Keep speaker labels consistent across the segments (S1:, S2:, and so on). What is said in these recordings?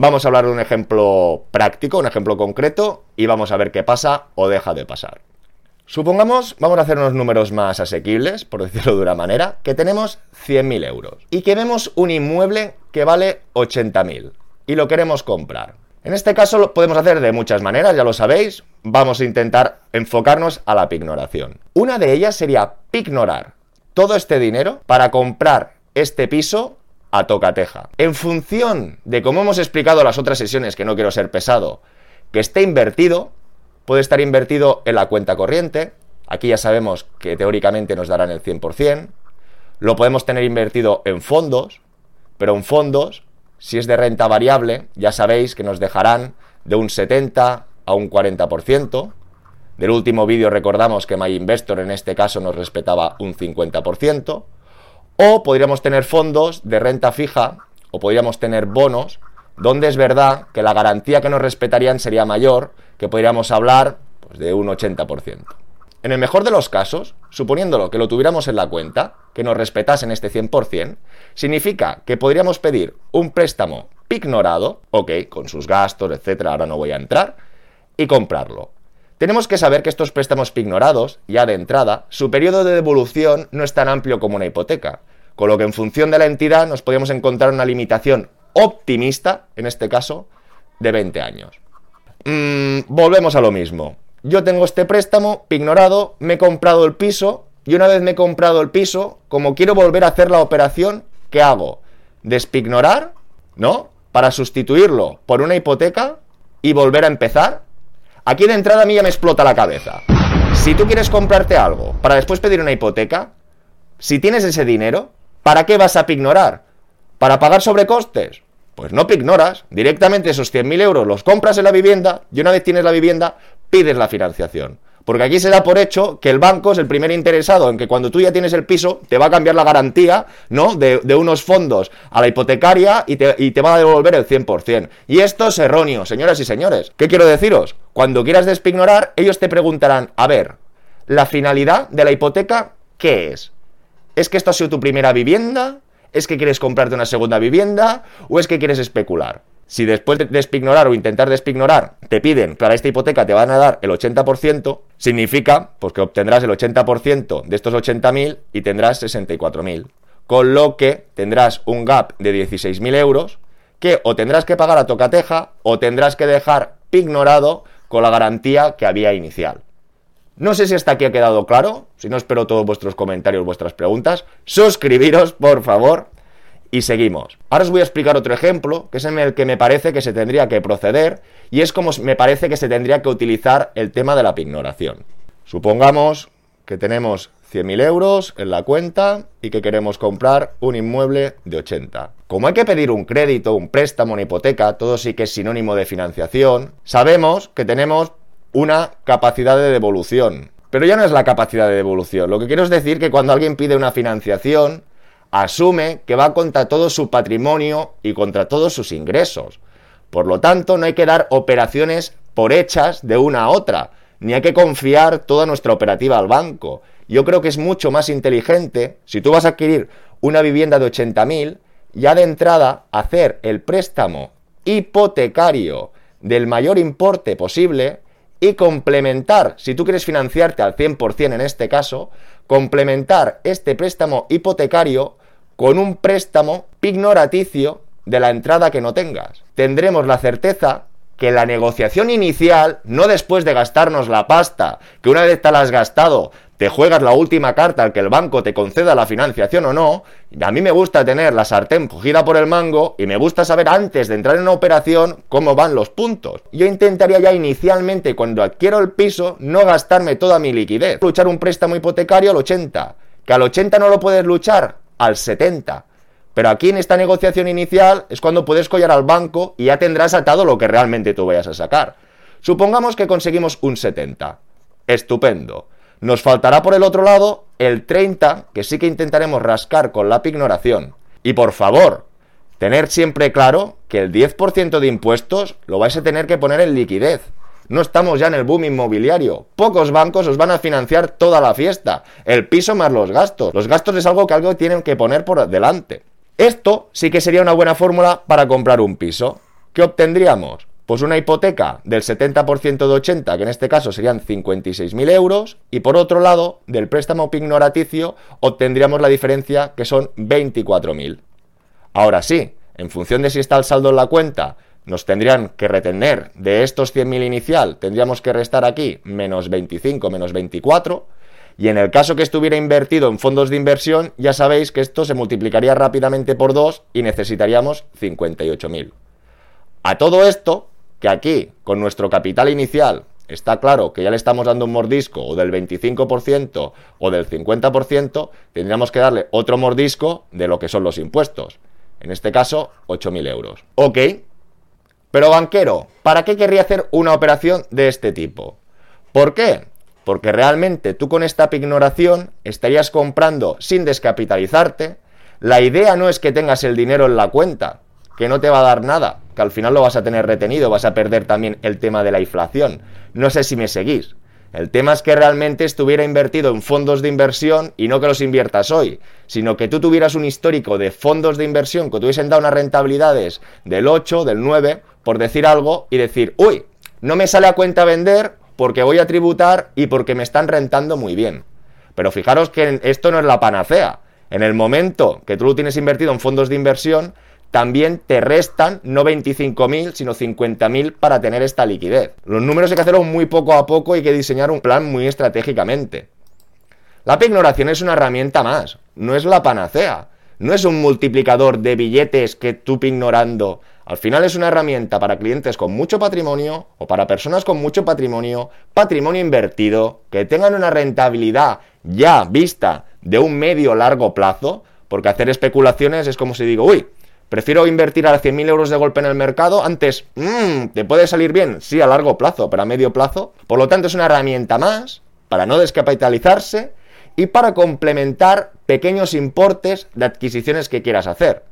S1: Vamos a hablar de un ejemplo práctico, un ejemplo concreto, y vamos a ver qué pasa o deja de pasar. Supongamos, vamos a hacer unos números más asequibles, por decirlo de una manera, que tenemos 100.000 euros y que vemos un inmueble que vale 80.000 y lo queremos comprar. En este caso lo podemos hacer de muchas maneras, ya lo sabéis. Vamos a intentar enfocarnos a la pignoración. Una de ellas sería pignorar todo este dinero para comprar este piso a tocateja. En función de cómo hemos explicado las otras sesiones, que no quiero ser pesado, que esté invertido, puede estar invertido en la cuenta corriente. Aquí ya sabemos que teóricamente nos darán el 100%. Lo podemos tener invertido en fondos, pero en fondos si es de renta variable, ya sabéis que nos dejarán de un 70 a un 40%. Del último vídeo recordamos que MyInvestor en este caso nos respetaba un 50%. O podríamos tener fondos de renta fija o podríamos tener bonos donde es verdad que la garantía que nos respetarían sería mayor, que podríamos hablar pues, de un 80%. En el mejor de los casos, suponiéndolo que lo tuviéramos en la cuenta, que nos respetasen este 100%, significa que podríamos pedir un préstamo pignorado, ok, con sus gastos, etcétera, ahora no voy a entrar, y comprarlo. Tenemos que saber que estos préstamos pignorados, ya de entrada, su periodo de devolución no es tan amplio como una hipoteca, con lo que en función de la entidad nos podríamos encontrar una limitación optimista, en este caso, de 20 años. Mm, volvemos a lo mismo yo tengo este préstamo ignorado, me he comprado el piso y una vez me he comprado el piso, como quiero volver a hacer la operación, ¿qué hago? Despignorar, ¿no? Para sustituirlo por una hipoteca y volver a empezar. Aquí de entrada a mí ya me explota la cabeza. Si tú quieres comprarte algo para después pedir una hipoteca, si tienes ese dinero, ¿para qué vas a pignorar? ¿Para pagar sobrecostes? Pues no pignoras, directamente esos 100.000 euros los compras en la vivienda y una vez tienes la vivienda, pides la financiación. Porque aquí se da por hecho que el banco es el primer interesado en que cuando tú ya tienes el piso, te va a cambiar la garantía, ¿no? De, unos fondos a la hipotecaria y te, y te va a devolver el 100%. Y esto es erróneo, señoras y señores. ¿Qué quiero deciros? Cuando quieras despignorar, ellos te preguntarán, a ver, ¿la finalidad de la hipoteca qué es? ¿Es que esto ha sido tu primera vivienda? ¿Es que quieres comprarte una segunda vivienda? ¿O es que quieres especular? Si después de despignorar o intentar despignorar te piden, para esta hipoteca te van a dar el 80%, significa pues, que obtendrás el 80% de estos 80.000 y tendrás 64.000. Con lo que tendrás un gap de 16.000 euros que o tendrás que pagar a tocateja o tendrás que dejar pignorado con la garantía que había inicial. No sé si hasta aquí ha quedado claro, si no espero todos vuestros comentarios, vuestras preguntas. Suscribiros, por favor, y seguimos. Ahora os voy a explicar otro ejemplo, que es en el que me parece que se tendría que proceder, y es como me parece que se tendría que utilizar el tema de la pignoración. Supongamos que tenemos 100.000 euros en la cuenta y que queremos comprar un inmueble de 80. Como hay que pedir un crédito, un préstamo, una hipoteca, todo sí que es sinónimo de financiación, sabemos que tenemos una capacidad de devolución. Pero ya no es la capacidad de devolución. Lo que quiero es decir que cuando alguien pide una financiación, asume que va contra todo su patrimonio y contra todos sus ingresos. Por lo tanto, no hay que dar operaciones por hechas de una a otra, ni hay que confiar toda nuestra operativa al banco. Yo creo que es mucho más inteligente, si tú vas a adquirir una vivienda de 80.000, ya de entrada hacer el préstamo hipotecario del mayor importe posible y complementar, si tú quieres financiarte al 100% en este caso, complementar este préstamo hipotecario con un préstamo pignoraticio de la entrada que no tengas. Tendremos la certeza que la negociación inicial, no después de gastarnos la pasta, que una vez te la has gastado, te juegas la última carta al que el banco te conceda la financiación o no, a mí me gusta tener la sartén cogida por el mango y me gusta saber antes de entrar en una operación cómo van los puntos. Yo intentaría ya inicialmente, cuando adquiero el piso, no gastarme toda mi liquidez. Luchar un préstamo hipotecario al 80, que al 80 no lo puedes luchar, al 70. Pero aquí en esta negociación inicial es cuando puedes collar al banco y ya tendrás atado lo que realmente tú vayas a sacar. Supongamos que conseguimos un 70. Estupendo. Nos faltará por el otro lado el 30, que sí que intentaremos rascar con la pignoración. Y por favor, tener siempre claro que el 10% de impuestos lo vais a tener que poner en liquidez. No estamos ya en el boom inmobiliario. Pocos bancos os van a financiar toda la fiesta. El piso más los gastos. Los gastos es algo que algo tienen que poner por delante. Esto sí que sería una buena fórmula para comprar un piso. ¿qué obtendríamos? Pues una hipoteca del 70% de 80, que en este caso serían 56.000 euros, y por otro lado, del préstamo pignoraticio obtendríamos la diferencia que son 24.000. Ahora sí, en función de si está el saldo en la cuenta, nos tendrían que retener de estos 100.000 inicial, tendríamos que restar aquí menos 25, menos 24, y en el caso que estuviera invertido en fondos de inversión, ya sabéis que esto se multiplicaría rápidamente por 2 y necesitaríamos 58.000. A todo esto, que aquí, con nuestro capital inicial, está claro que ya le estamos dando un mordisco o del 25% o del 50%, tendríamos que darle otro mordisco de lo que son los impuestos. En este caso, 8.000 euros. Ok. Pero banquero, ¿para qué querría hacer una operación de este tipo? ¿Por qué? Porque realmente tú con esta pignoración estarías comprando sin descapitalizarte. La idea no es que tengas el dinero en la cuenta, que no te va a dar nada, que al final lo vas a tener retenido, vas a perder también el tema de la inflación. No sé si me seguís. El tema es que realmente estuviera invertido en fondos de inversión y no que los inviertas hoy, sino que tú tuvieras un histórico de fondos de inversión que tuviesen dado unas rentabilidades del 8, del 9, por decir algo, y decir, uy, no me sale a cuenta vender porque voy a tributar y porque me están rentando muy bien. Pero fijaros que esto no es la panacea. En el momento que tú lo tienes invertido en fondos de inversión, también te restan no 25.000, sino 50.000 para tener esta liquidez. Los números hay que hacerlo muy poco a poco y hay que diseñar un plan muy estratégicamente. La pignoración es una herramienta más, no es la panacea, no es un multiplicador de billetes que tú pignorando. Al final es una herramienta para clientes con mucho patrimonio o para personas con mucho patrimonio, patrimonio invertido, que tengan una rentabilidad ya vista de un medio largo plazo, porque hacer especulaciones es como si digo, uy, Prefiero invertir a 100.000 euros de golpe en el mercado. Antes, mmm, ¿te puede salir bien? Sí, a largo plazo, pero a medio plazo. Por lo tanto, es una herramienta más para no descapitalizarse y para complementar pequeños importes de adquisiciones que quieras hacer.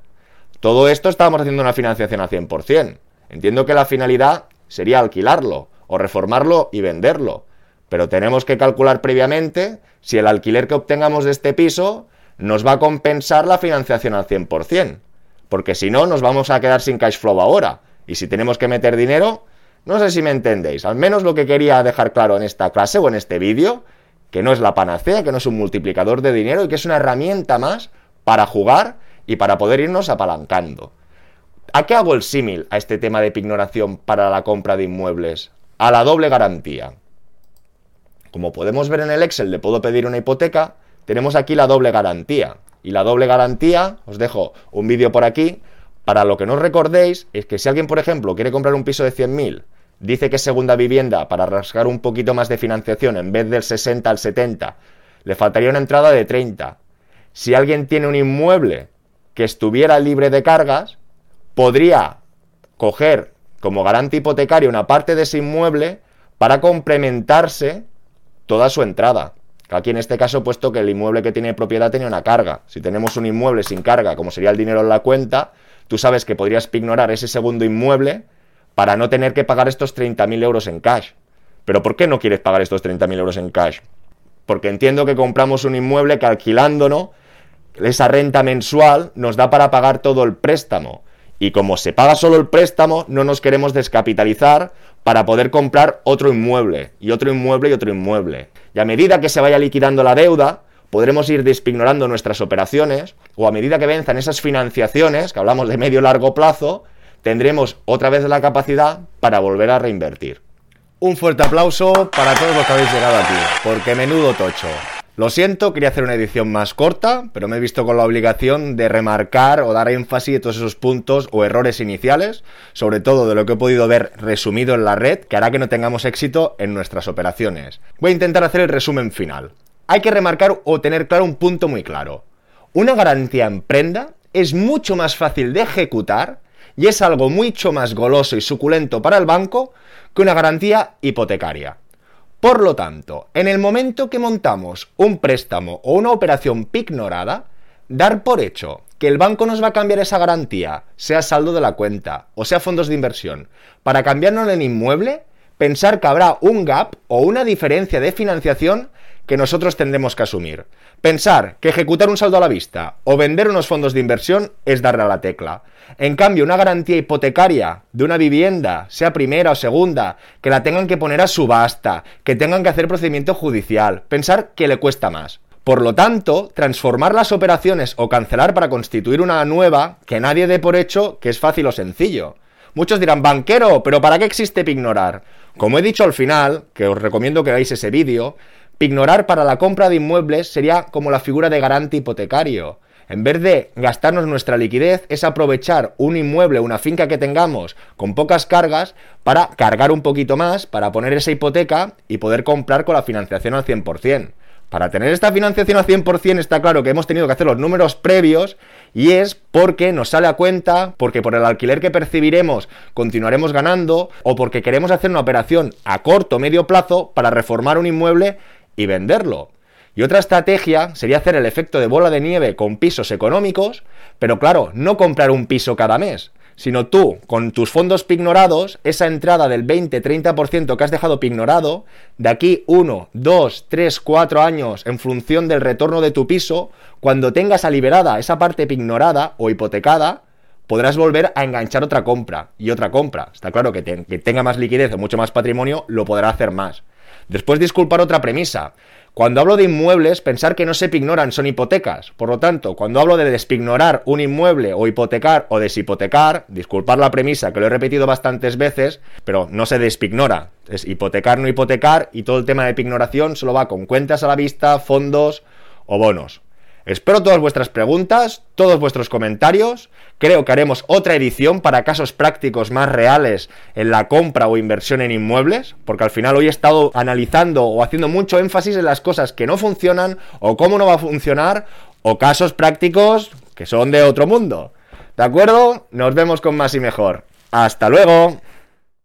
S1: Todo esto estábamos haciendo una financiación al 100%. Entiendo que la finalidad sería alquilarlo o reformarlo y venderlo. Pero tenemos que calcular previamente si el alquiler que obtengamos de este piso nos va a compensar la financiación al 100% porque si no nos vamos a quedar sin cash flow ahora. Y si tenemos que meter dinero, no sé si me entendéis, al menos lo que quería dejar claro en esta clase o en este vídeo, que no es la panacea, que no es un multiplicador de dinero y que es una herramienta más para jugar y para poder irnos apalancando. ¿A qué hago el símil a este tema de pignoración para la compra de inmuebles? A la doble garantía. Como podemos ver en el Excel de puedo pedir una hipoteca, tenemos aquí la doble garantía. Y la doble garantía, os dejo un vídeo por aquí, para lo que no os recordéis es que si alguien, por ejemplo, quiere comprar un piso de 100.000, dice que es segunda vivienda para rasgar un poquito más de financiación en vez del 60 al 70, le faltaría una entrada de 30. Si alguien tiene un inmueble que estuviera libre de cargas, podría coger como garante hipotecario una parte de ese inmueble para complementarse toda su entrada. Aquí en este caso, puesto que el inmueble que tiene propiedad tenía una carga. Si tenemos un inmueble sin carga, como sería el dinero en la cuenta, tú sabes que podrías ignorar ese segundo inmueble para no tener que pagar estos 30.000 euros en cash. Pero ¿por qué no quieres pagar estos 30.000 euros en cash? Porque entiendo que compramos un inmueble que alquilándonos, esa renta mensual nos da para pagar todo el préstamo. Y como se paga solo el préstamo, no nos queremos descapitalizar para poder comprar otro inmueble, y otro inmueble y otro inmueble. Y a medida que se vaya liquidando la deuda, podremos ir despignorando nuestras operaciones, o a medida que venzan esas financiaciones, que hablamos de medio largo plazo, tendremos otra vez la capacidad para volver a reinvertir. Un fuerte aplauso para todos los que habéis llegado aquí, porque menudo tocho. Lo siento, quería hacer una edición más corta, pero me he visto con la obligación de remarcar o dar énfasis a todos esos puntos o errores iniciales, sobre todo de lo que he podido ver resumido en la red, que hará que no tengamos éxito en nuestras operaciones. Voy a intentar hacer el resumen final. Hay que remarcar o tener claro un punto muy claro. Una garantía en prenda es mucho más fácil de ejecutar y es algo mucho más goloso y suculento para el banco que una garantía hipotecaria. Por lo tanto, en el momento que montamos un préstamo o una operación pignorada, dar por hecho que el banco nos va a cambiar esa garantía, sea saldo de la cuenta o sea fondos de inversión, para cambiarnos en inmueble, pensar que habrá un gap o una diferencia de financiación que nosotros tendremos que asumir. Pensar que ejecutar un saldo a la vista o vender unos fondos de inversión es darle a la tecla. En cambio, una garantía hipotecaria de una vivienda, sea primera o segunda, que la tengan que poner a subasta, que tengan que hacer procedimiento judicial, pensar que le cuesta más. Por lo tanto, transformar las operaciones o cancelar para constituir una nueva, que nadie dé por hecho que es fácil o sencillo. Muchos dirán, banquero, pero ¿para qué existe Pignorar? Como he dicho al final, que os recomiendo que veáis ese vídeo, Pignorar para la compra de inmuebles sería como la figura de garante hipotecario. En vez de gastarnos nuestra liquidez, es aprovechar un inmueble, una finca que tengamos con pocas cargas para cargar un poquito más, para poner esa hipoteca y poder comprar con la financiación al 100%. Para tener esta financiación al 100% está claro que hemos tenido que hacer los números previos y es porque nos sale a cuenta, porque por el alquiler que percibiremos continuaremos ganando o porque queremos hacer una operación a corto o medio plazo para reformar un inmueble y venderlo. Y otra estrategia sería hacer el efecto de bola de nieve con pisos económicos, pero claro, no comprar un piso cada mes, sino tú, con tus fondos pignorados, esa entrada del 20-30% que has dejado pignorado, de aquí 1, 2, 3, 4 años en función del retorno de tu piso, cuando tengas a liberada esa parte pignorada o hipotecada, podrás volver a enganchar otra compra y otra compra. Está claro que, que tenga más liquidez o mucho más patrimonio, lo podrá hacer más. Después disculpar otra premisa. Cuando hablo de inmuebles, pensar que no se pignoran son hipotecas. Por lo tanto, cuando hablo de despignorar un inmueble o hipotecar o deshipotecar, disculpar la premisa que lo he repetido bastantes veces, pero no se despignora. Es hipotecar, no hipotecar y todo el tema de pignoración solo va con cuentas a la vista, fondos o bonos. Espero todas vuestras preguntas, todos vuestros comentarios. Creo que haremos otra edición para casos prácticos más reales en la compra o inversión en inmuebles, porque al final hoy he estado analizando o haciendo mucho énfasis en las cosas que no funcionan o cómo no va a funcionar o casos prácticos que son de otro mundo. ¿De acuerdo? Nos vemos con más y mejor. Hasta luego.